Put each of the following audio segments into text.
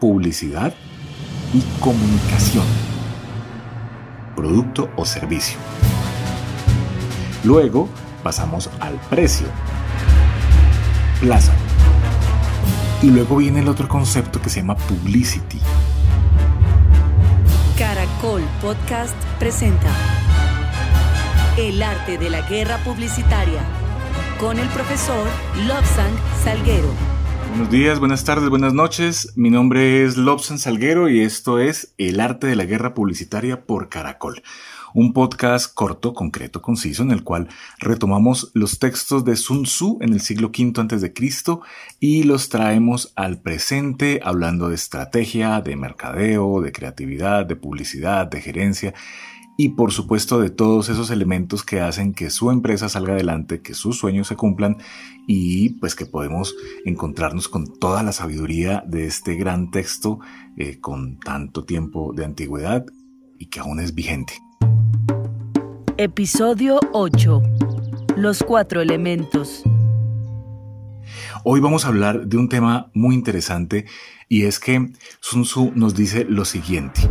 publicidad y comunicación, producto o servicio. Luego pasamos al precio, plaza. Y luego viene el otro concepto que se llama publicity. Caracol Podcast presenta El arte de la guerra publicitaria con el profesor Lobsang Salguero. Buenos días, buenas tardes, buenas noches. Mi nombre es Lobsang Salguero y esto es El arte de la guerra publicitaria por Caracol. Un podcast corto, concreto, conciso, en el cual retomamos los textos de Sun Tzu en el siglo V a.C. y los traemos al presente hablando de estrategia, de mercadeo, de creatividad, de publicidad, de gerencia y por supuesto de todos esos elementos que hacen que su empresa salga adelante, que sus sueños se cumplan y pues que podemos encontrarnos con toda la sabiduría de este gran texto eh, con tanto tiempo de antigüedad y que aún es vigente. Episodio 8. Los cuatro elementos. Hoy vamos a hablar de un tema muy interesante y es que Sun Tzu nos dice lo siguiente.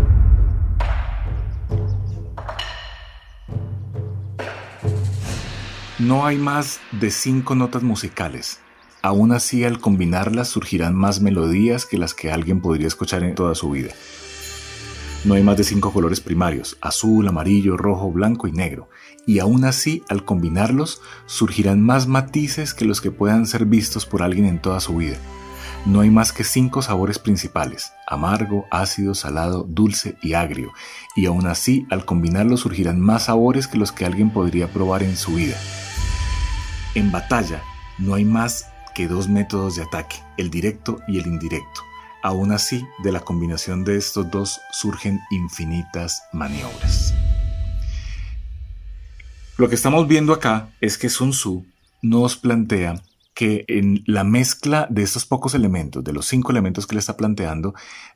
No hay más de cinco notas musicales. Aún así, al combinarlas surgirán más melodías que las que alguien podría escuchar en toda su vida. No hay más de cinco colores primarios, azul, amarillo, rojo, blanco y negro, y aún así, al combinarlos, surgirán más matices que los que puedan ser vistos por alguien en toda su vida. No hay más que cinco sabores principales, amargo, ácido, salado, dulce y agrio, y aún así, al combinarlos surgirán más sabores que los que alguien podría probar en su vida. En batalla no hay más que dos métodos de ataque, el directo y el indirecto. Aún así, de la combinación de estos dos surgen infinitas maniobras. Lo que estamos viendo acá es que Sun Tzu nos plantea que en la mezcla de estos pocos elementos, de los cinco elementos que le está planteando,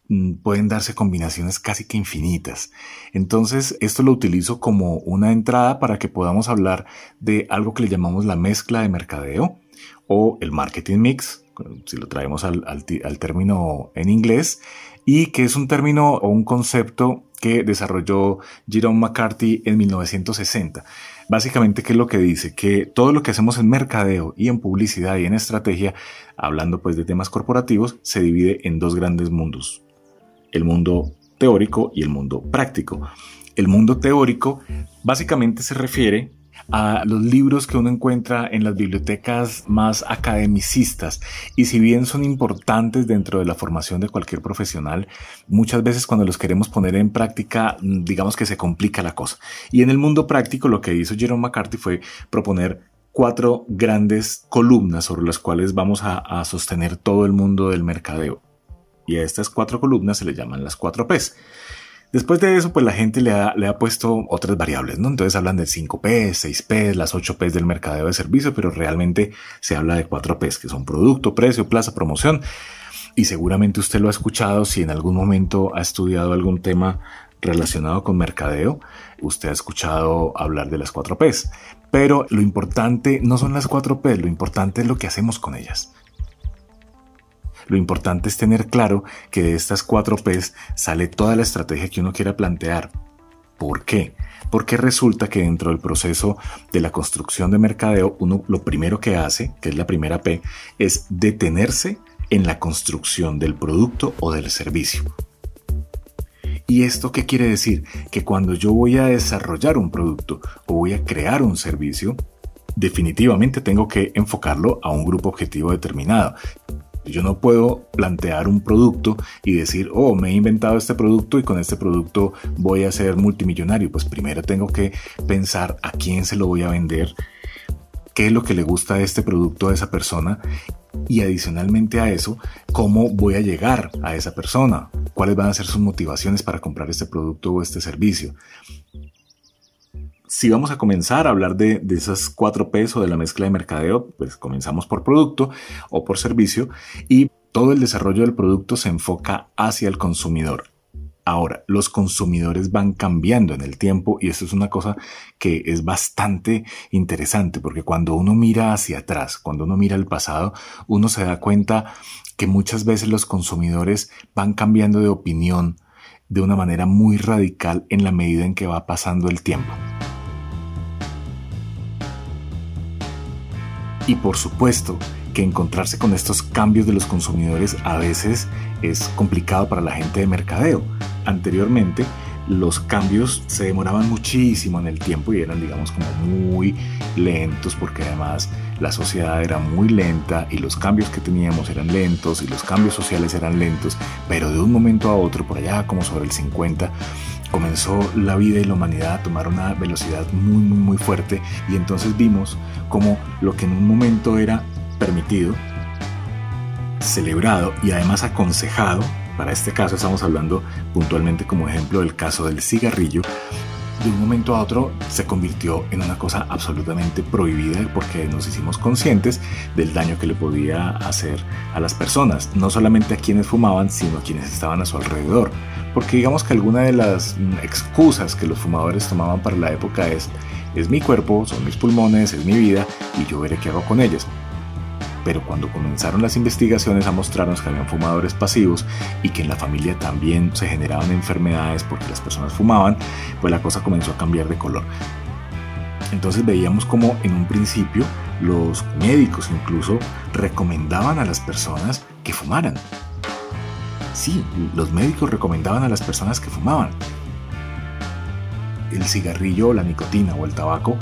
mm, pueden darse combinaciones casi que infinitas. Entonces, esto lo utilizo como una entrada para que podamos hablar de algo que le llamamos la mezcla de mercadeo o el marketing mix, si lo traemos al, al término en inglés, y que es un término o un concepto que desarrolló Jerome McCarthy en 1960. Básicamente, ¿qué es lo que dice? Que todo lo que hacemos en mercadeo y en publicidad y en estrategia, hablando pues de temas corporativos, se divide en dos grandes mundos. El mundo teórico y el mundo práctico. El mundo teórico básicamente se refiere a los libros que uno encuentra en las bibliotecas más academicistas y si bien son importantes dentro de la formación de cualquier profesional, muchas veces cuando los queremos poner en práctica, mm, digamos que se complica la cosa. Y en el mundo práctico lo que hizo Jerome McCarthy fue proponer cuatro grandes columnas sobre las cuales vamos a, sostener todo el mundo del mercadeo. Y a estas cuatro columnas se le llaman las cuatro P's. Después de eso, pues la gente le ha, le ha puesto otras variables, ¿no? Entonces hablan de 5P, 6P, las 8P del mercadeo de servicio, pero realmente se habla de 4P, que son producto, precio, plaza, promoción. Y seguramente usted lo ha escuchado si en algún momento ha estudiado algún tema relacionado con mercadeo, usted ha escuchado hablar de las 4Ps. Pero lo importante no son las 4P, lo importante es lo que hacemos con ellas. Lo importante es tener claro que de estas cuatro P's sale toda la estrategia que uno quiera plantear. ¿Por qué? Porque resulta que dentro del proceso de la construcción de mercadeo, uno lo primero que hace, que es la primera P, es detenerse en la construcción del producto o del servicio. ¿Y esto qué quiere decir? Que cuando yo voy a desarrollar un producto o voy a crear un servicio, definitivamente tengo que enfocarlo a un grupo objetivo determinado. Yo no puedo plantear un producto y decir, oh, me he inventado este producto y con este producto voy a ser multimillonario. Pues primero tengo que pensar a quién se lo voy a vender, qué es lo que le gusta de este producto a esa persona y adicionalmente a eso, cómo voy a llegar a esa persona, cuáles van a ser sus motivaciones para comprar este producto o este servicio si vamos a comenzar a hablar de, esas cuatro P's o de la mezcla de mercadeo, pues comenzamos por producto o por servicio y todo el desarrollo del producto se enfoca hacia el consumidor. Ahora, los consumidores van cambiando en el tiempo y esto es una cosa que es bastante interesante porque cuando uno mira hacia atrás, cuando uno mira al pasado, uno se da cuenta que muchas veces los consumidores van cambiando de opinión de una manera muy radical en la medida en que va pasando el tiempo. Y por supuesto que encontrarse con estos cambios de los consumidores a veces es complicado para la gente de mercadeo. Anteriormente, los cambios se demoraban muchísimo en el tiempo y eran, digamos, como muy lentos porque además la sociedad era muy lenta y los cambios que teníamos eran lentos y los cambios sociales eran lentos, pero de un momento a otro, por allá como sobre el 50, comenzó la vida y la humanidad a tomar una velocidad muy, muy, muy fuerte y entonces vimos como lo que en un momento era permitido, celebrado y además aconsejado para este caso estamos hablando puntualmente como ejemplo del caso del cigarrillo. De un momento a otro se convirtió en una cosa absolutamente prohibida porque nos hicimos conscientes del daño que le podía hacer a las personas, no solamente a quienes fumaban, sino a quienes estaban a su alrededor. Porque digamos que alguna de las mm, excusas que los fumadores tomaban para la época es, es mi cuerpo, son mis pulmones, es mi vida y yo veré qué hago con ellos pero cuando comenzaron las investigaciones a mostrarnos que habían fumadores pasivos y que en la familia también se generaban enfermedades porque las personas fumaban, pues la cosa comenzó a cambiar de color. Entonces veíamos como en un principio los médicos incluso recomendaban a las personas que fumaran. Sí, los médicos recomendaban a las personas que fumaban. El cigarrillo, la nicotina o el tabaco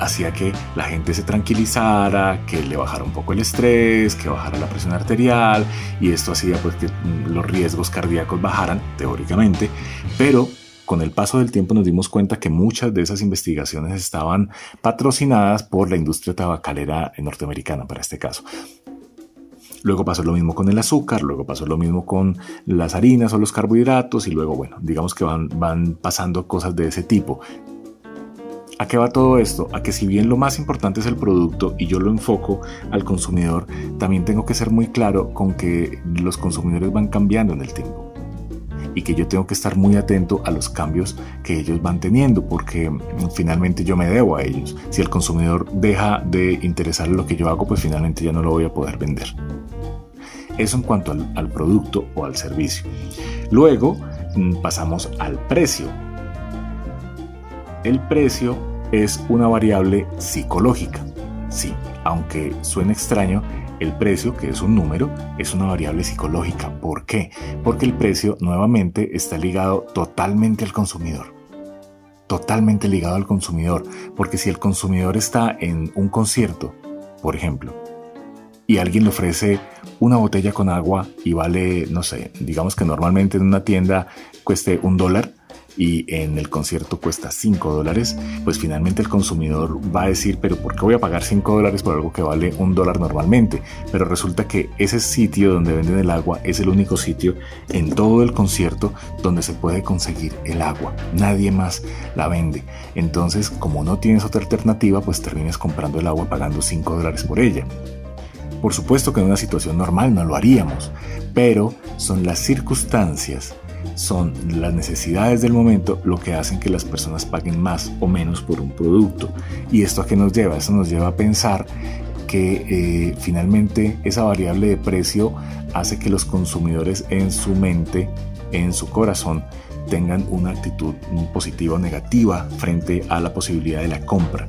hacía que la gente se tranquilizara, que le bajara un poco el estrés, que bajara la presión arterial y esto hacía pues que mm, los riesgos cardíacos bajaran teóricamente, pero con el paso del tiempo nos dimos cuenta que muchas de esas investigaciones estaban patrocinadas por la industria tabacalera norteamericana para este caso. Luego pasó lo mismo con el azúcar, luego pasó lo mismo con las harinas o los carbohidratos y luego, bueno, digamos que van, van pasando cosas de ese tipo. ¿A qué va todo esto? A que si bien lo más importante es el producto y yo lo enfoco al consumidor, también tengo que ser muy claro con que los consumidores van cambiando en el tiempo y que yo tengo que estar muy atento a los cambios que ellos van teniendo porque finalmente yo me debo a ellos. Si el consumidor deja de interesarle lo que yo hago, pues finalmente ya no lo voy a poder vender. Eso en cuanto al, al producto o al servicio. Luego mm, pasamos al precio. El precio es una variable psicológica. Sí, aunque suene extraño, el precio, que es un número, es una variable psicológica. ¿Por qué? Porque el precio nuevamente está ligado totalmente al consumidor. Totalmente ligado al consumidor. Porque si el consumidor está en un concierto, por ejemplo, y alguien le ofrece una botella con agua y vale, no sé, digamos que normalmente en una tienda cueste un dólar, y en el concierto cuesta 5 dólares, pues finalmente el consumidor va a decir, pero ¿por qué voy a pagar 5 dólares por algo que vale un dólar normalmente? Pero resulta que ese sitio donde venden el agua es el único sitio en todo el concierto donde se puede conseguir el agua. Nadie más la vende. Entonces, como no tienes otra alternativa, pues terminas comprando el agua pagando 5 dólares por ella. Por supuesto que en una situación normal no lo haríamos, pero son las circunstancias son las necesidades del momento lo que hacen que las personas paguen más o menos por un producto. ¿Y esto a qué nos lleva? Esto nos lleva a pensar que eh, finalmente esa variable de precio hace que los consumidores en su mente, en su corazón, tengan una actitud positiva o negativa frente a la posibilidad de la compra.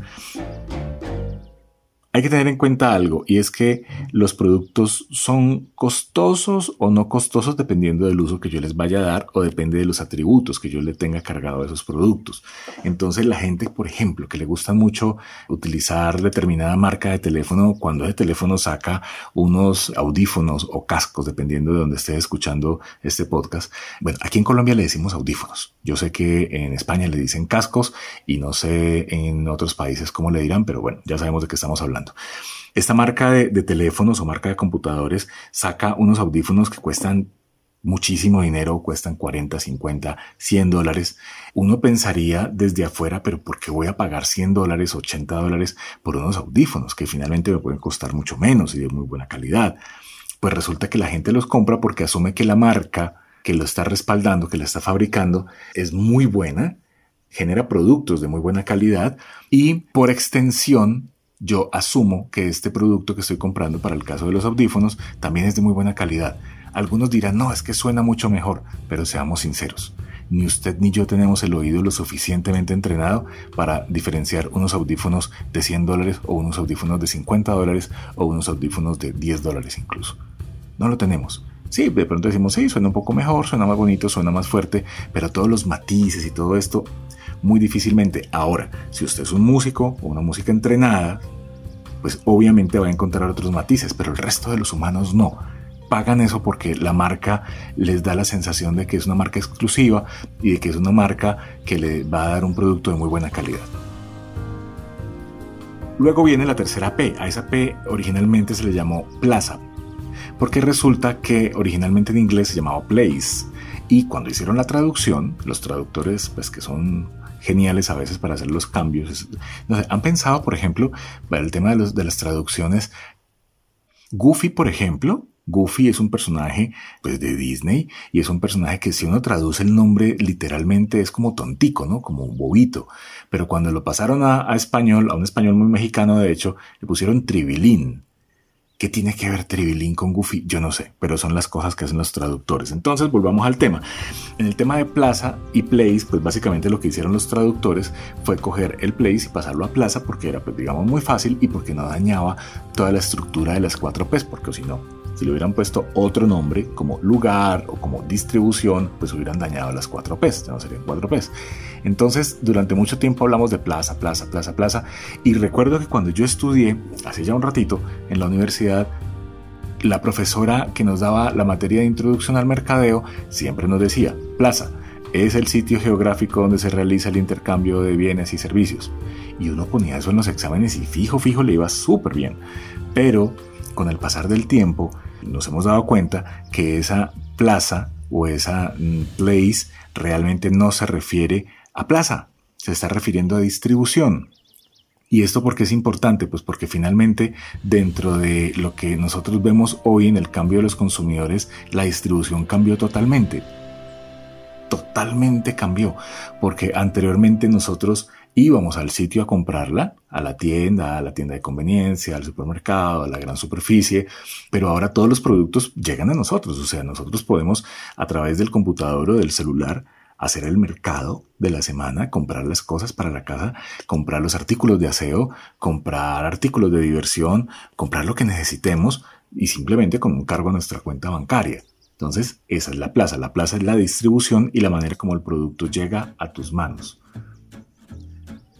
Hay que tener en cuenta algo y es que los productos son costosos o no costosos dependiendo del uso que yo les vaya a dar o depende de los atributos que yo le tenga cargado a esos productos. Entonces la gente, por ejemplo, que le gusta mucho utilizar determinada marca de teléfono, cuando ese teléfono saca unos audífonos o cascos, dependiendo de donde esté escuchando este podcast. Bueno, aquí en Colombia le decimos audífonos. Yo sé que en España le dicen cascos y no sé en otros países cómo le dirán, pero bueno, ya sabemos de qué estamos hablando. Esta marca de, teléfonos o marca de computadores saca unos audífonos que cuestan muchísimo dinero, cuestan 40, 50, 100 dólares. Uno pensaría desde afuera, pero ¿por qué voy a pagar 100 dólares, 80 dólares por unos audífonos que finalmente me pueden costar mucho menos y de muy buena calidad? Pues resulta que la gente los compra porque asume que la marca que lo está respaldando, que la está fabricando, es muy buena, genera productos de muy buena calidad y por extensión yo asumo que este producto que estoy comprando para el caso de los audífonos también es de muy buena calidad. Algunos dirán, no, es que suena mucho mejor, pero seamos sinceros. Ni usted ni yo tenemos el oído lo suficientemente entrenado para diferenciar unos audífonos de 100 dólares o unos audífonos de 50 dólares o unos audífonos de 10 dólares incluso. No lo tenemos. Sí, de pronto decimos, sí, suena un poco mejor, suena más bonito, suena más fuerte, pero todos los matices y todo esto muy difícilmente. Ahora, si usted es un músico o una música entrenada, pues obviamente va a encontrar otros matices, pero el resto de los humanos no. Pagan eso porque la marca les da la sensación de que es una marca exclusiva y de que es una marca que le va a dar un producto de muy buena calidad. Luego viene la tercera P. A esa P originalmente se le llamó plaza, porque resulta que originalmente en inglés se llamaba place. Y cuando hicieron la traducción, los traductores, pues que son geniales a veces para hacer los cambios. No sé, han pensado, por ejemplo, para el tema de, los, de las traducciones. Goofy, por ejemplo, Goofy es un personaje pues, de Disney y es un personaje que si uno traduce el nombre literalmente es como tontico, ¿no? Como un bobito. Pero cuando lo pasaron a, español, a un español muy mexicano de hecho, le pusieron Tribilín. ¿Qué tiene que ver Tribilín con Goofy? Yo no sé, pero son las cosas que hacen los traductores. Entonces, volvamos al tema. En el tema de plaza y place, pues básicamente lo que hicieron los traductores fue coger el place y pasarlo a plaza porque era, pues digamos, muy fácil y porque no dañaba toda la estructura de las cuatro P's, porque si no, si le hubieran puesto otro nombre como lugar o como distribución, pues hubieran dañado las cuatro P's, no serían cuatro P's. Entonces, durante mucho tiempo hablamos de plaza, plaza, plaza, plaza. Y recuerdo que cuando yo estudié, hace ya un ratito, en la universidad, la profesora que nos daba la materia de introducción al mercadeo siempre nos decía, plaza, es el sitio geográfico donde se realiza el intercambio de bienes y servicios. Y uno ponía eso en los exámenes y fijo, fijo, le iba súper bien. Pero con el pasar del tiempo nos hemos dado cuenta que esa plaza o esa mm, place realmente no se refiere a plaza, se está refiriendo a distribución. ¿Y esto por qué es importante? Pues porque finalmente dentro de lo que nosotros vemos hoy en el cambio de los consumidores, la distribución cambió totalmente. Totalmente cambió, porque anteriormente nosotros íbamos al sitio a comprarla, a la tienda, a la tienda de conveniencia, al supermercado, a la gran superficie, pero ahora todos los productos llegan a nosotros, o sea, nosotros podemos a través del computador o del celular hacer el mercado de la semana, comprar las cosas para la casa, comprar los artículos de aseo, comprar artículos de diversión, comprar lo que necesitemos y simplemente con un cargo a nuestra cuenta bancaria. Entonces, esa es la plaza. La plaza es la distribución y la manera como el producto llega a tus manos.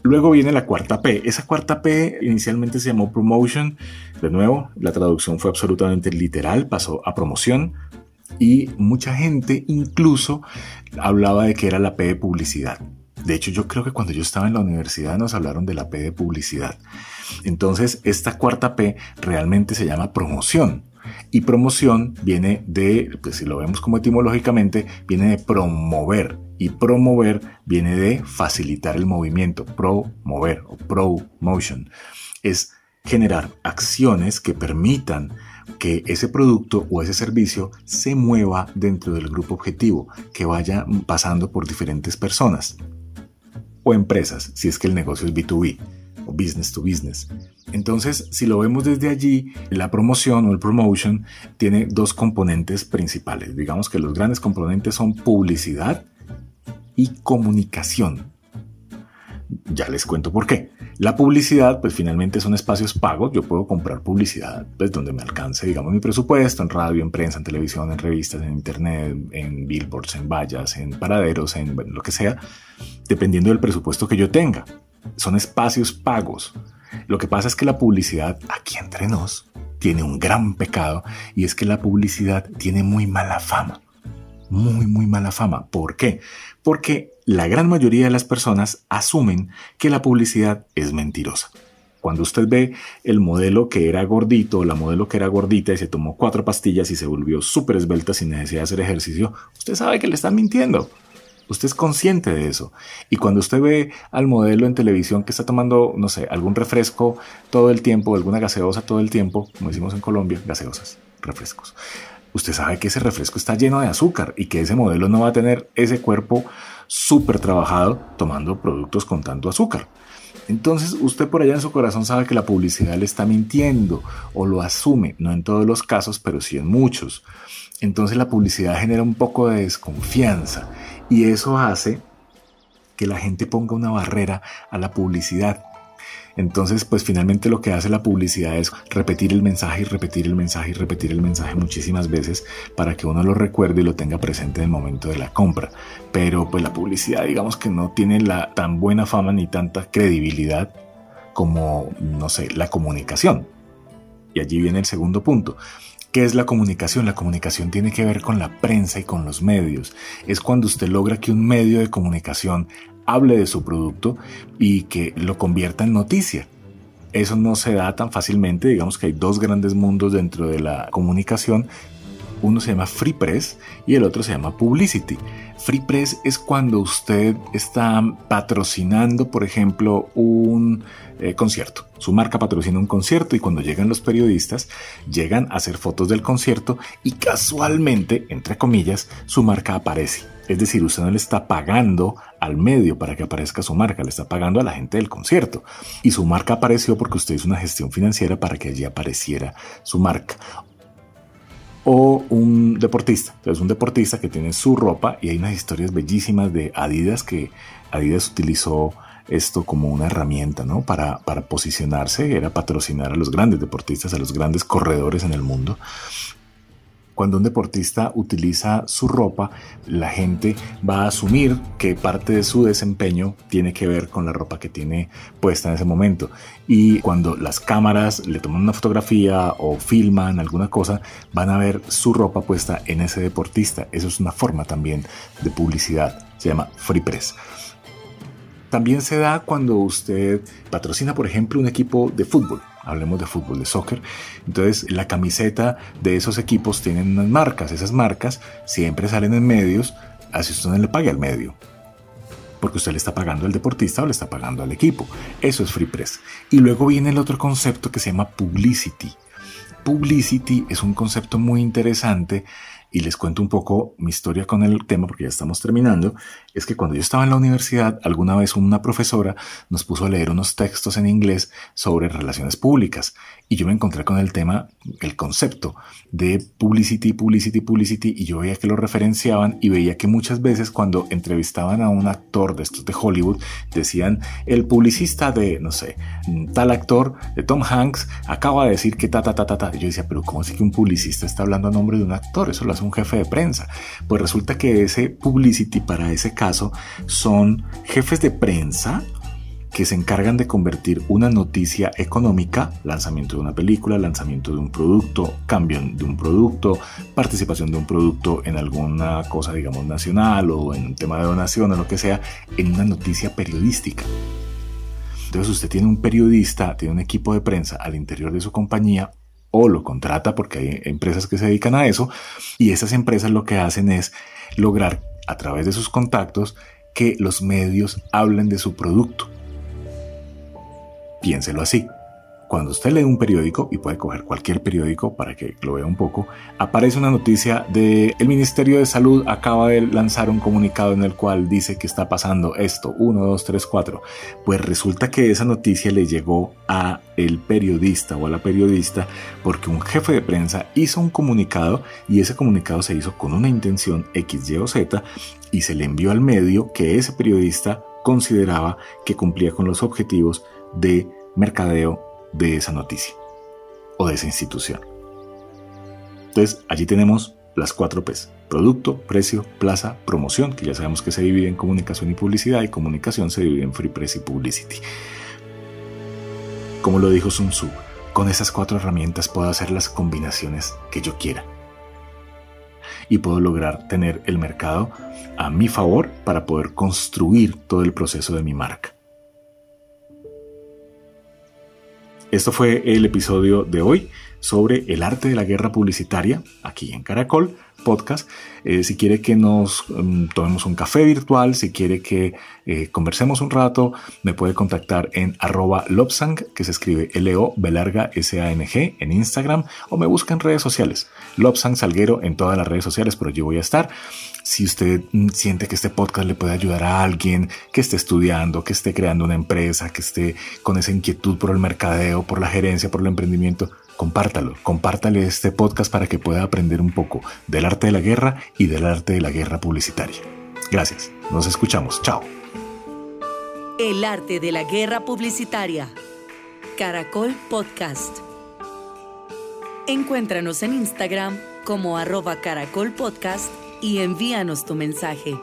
Luego viene la cuarta P. Esa cuarta P inicialmente se llamó promotion. De nuevo, la traducción fue absolutamente literal, pasó a promoción, y mucha gente incluso hablaba de que era la P de publicidad. De hecho, yo creo que cuando yo estaba en la universidad nos hablaron de la P de publicidad. Entonces, esta cuarta P realmente se llama promoción. Y promoción viene de, pues si lo vemos como etimológicamente, viene de promover. Y promover viene de facilitar el movimiento, promover o promotion. Es generar acciones que permitan que ese producto o ese servicio se mueva dentro del grupo objetivo, que vaya pasando por diferentes personas o empresas, si es que el negocio es B2B o business to business. Entonces, si lo vemos desde allí, la promoción o el promotion tiene dos componentes principales. Digamos que los grandes componentes son publicidad y comunicación. Ya les cuento por qué. La publicidad, pues finalmente son espacios pagos. Yo puedo comprar publicidad pues, donde me alcance, digamos, mi presupuesto, en radio, en prensa, en televisión, en revistas, en internet, en billboards, en vallas, en paraderos, en lo que sea, dependiendo del presupuesto que yo tenga. Son espacios pagos. Lo que pasa es que la publicidad, aquí entre nos, tiene un gran pecado y es que la publicidad tiene muy mala fama. Muy, muy mala fama. ¿Por qué? Porque la gran mayoría de las personas asumen que la publicidad es mentirosa. Cuando usted ve el modelo que era gordito, la modelo que era gordita y se tomó cuatro pastillas y se volvió súper esbelta sin necesidad de hacer ejercicio, usted sabe que le están mintiendo. Usted es consciente de eso. Y cuando usted ve al modelo en televisión que está tomando, no sé, algún refresco todo el tiempo, alguna gaseosa todo el tiempo, como decimos en Colombia, gaseosas, refrescos. Usted sabe que ese refresco está lleno de azúcar y que ese modelo no va a tener ese cuerpo súper trabajado tomando productos con tanto azúcar. Entonces usted por allá en su corazón sabe que la publicidad le está mintiendo o lo asume, no en todos los casos, pero sí en muchos. Entonces la publicidad genera un poco de desconfianza y eso hace que la gente ponga una barrera a la publicidad. Entonces, pues finalmente lo que hace la publicidad es repetir el mensaje y repetir el mensaje y repetir el mensaje muchísimas veces para que uno lo recuerde y lo tenga presente en el momento de la compra. Pero pues la publicidad digamos que no tiene la tan buena fama ni tanta credibilidad como, no sé, la comunicación. Y allí viene el segundo punto. ¿Qué es la comunicación? La comunicación tiene que ver con la prensa y con los medios. Es cuando usted logra que un medio de comunicación hable de su producto y que lo convierta en noticia. Eso no se da tan fácilmente, digamos que hay dos grandes mundos dentro de la comunicación. Uno se llama Free Press y el otro se llama Publicity. Free Press es cuando usted está patrocinando, por ejemplo, un eh, concierto. Su marca patrocina un concierto y cuando llegan los periodistas, llegan a hacer fotos del concierto y casualmente, entre comillas, su marca aparece. Es decir, usted no le está pagando al medio para que aparezca su marca, le está pagando a la gente del concierto. Y su marca apareció porque usted hizo una gestión financiera para que allí apareciera su marca o un deportista. Entonces, un deportista que tiene su ropa y hay unas historias bellísimas de Adidas que Adidas utilizó esto como una herramienta, ¿no? Para, para posicionarse, era patrocinar a los grandes deportistas, a los grandes corredores en el mundo. Cuando un deportista utiliza su ropa, la gente va a asumir que parte de su desempeño tiene que ver con la ropa que tiene puesta en ese momento. Y cuando las cámaras le toman una fotografía o filman alguna cosa, van a ver su ropa puesta en ese deportista. Eso es una forma también de publicidad. Se llama Free Press. También se da cuando usted patrocina, por ejemplo, un equipo de fútbol. Hablemos de fútbol, de soccer. Entonces, la camiseta de esos equipos tienen unas marcas. Esas marcas siempre salen en medios, así usted no le pague al medio. Porque usted le está pagando al deportista o le está pagando al equipo. Eso es Free Press. Y luego viene el otro concepto que se llama Publicity. Publicity es un concepto muy interesante y les cuento un poco mi historia con el tema porque ya estamos terminando, es que cuando yo estaba en la universidad, alguna vez una profesora nos puso a leer unos textos en inglés sobre relaciones públicas y yo me encontré con el tema, el concepto de publicity, publicity, publicity y yo veía que lo referenciaban y veía que muchas veces cuando entrevistaban a un actor de estos de Hollywood decían el publicista de, no sé, tal actor de Tom Hanks acaba de decir que ta, ta, ta, ta, ta. Y yo decía, pero ¿cómo así que un publicista está hablando a nombre de un actor? Eso lo un jefe de prensa. Pues resulta que ese publicity para ese caso son jefes de prensa que se encargan de convertir una noticia económica, lanzamiento de una película, lanzamiento de un producto, cambio de un producto, participación de un producto en alguna cosa, digamos, nacional o en un tema de donación o lo que sea, en una noticia periodística. Entonces usted tiene un periodista, tiene un equipo de prensa al interior de su compañía o lo contrata porque hay empresas que se dedican a eso y esas empresas lo que hacen es lograr a través de sus contactos que los medios hablen de su producto. Piénselo así. Cuando usted lee un periódico, y puede coger cualquier periódico para que lo vea un poco, aparece una noticia de el Ministerio de Salud acaba de lanzar un comunicado en el cual dice que está pasando esto, 1, 2, 3, 4. Pues resulta que esa noticia le llegó a el periodista o a la periodista porque un jefe de prensa hizo un comunicado y ese comunicado se hizo con una intención X, Y o Z y se le envió al medio que ese periodista consideraba que cumplía con los objetivos de mercadeo de esa noticia o de esa institución. Entonces, allí tenemos las cuatro P's. Producto, precio, plaza, promoción, que ya sabemos que se divide en comunicación y publicidad, y comunicación se divide en free press y publicity. Como lo dijo Sun Tzu, con esas cuatro herramientas puedo hacer las combinaciones que yo quiera. Y puedo lograr tener el mercado a mi favor para poder construir todo el proceso de mi marca. Esto fue el episodio de hoy sobre el arte de la guerra publicitaria aquí en Caracol Podcast. Eh, si quiere que nos mm, tomemos un café virtual, si quiere que eh, conversemos un rato, me puede contactar en arroba lobsang, que se escribe L-O B larga S-A-N-G en Instagram o me busca en redes sociales. Lobsang Salguero en todas las redes sociales, pero yo voy a estar. Si usted siente que este podcast le puede ayudar a alguien que esté estudiando, que esté creando una empresa, que esté con esa inquietud por el mercadeo, por la gerencia, por el emprendimiento, compártalo, compártale este podcast para que pueda aprender un poco del arte de la guerra y del arte de la guerra publicitaria. Gracias, nos escuchamos, chao. El arte de la guerra publicitaria. Caracol Podcast. Encuéntranos en Instagram como arroba Caracol y envíanos tu mensaje.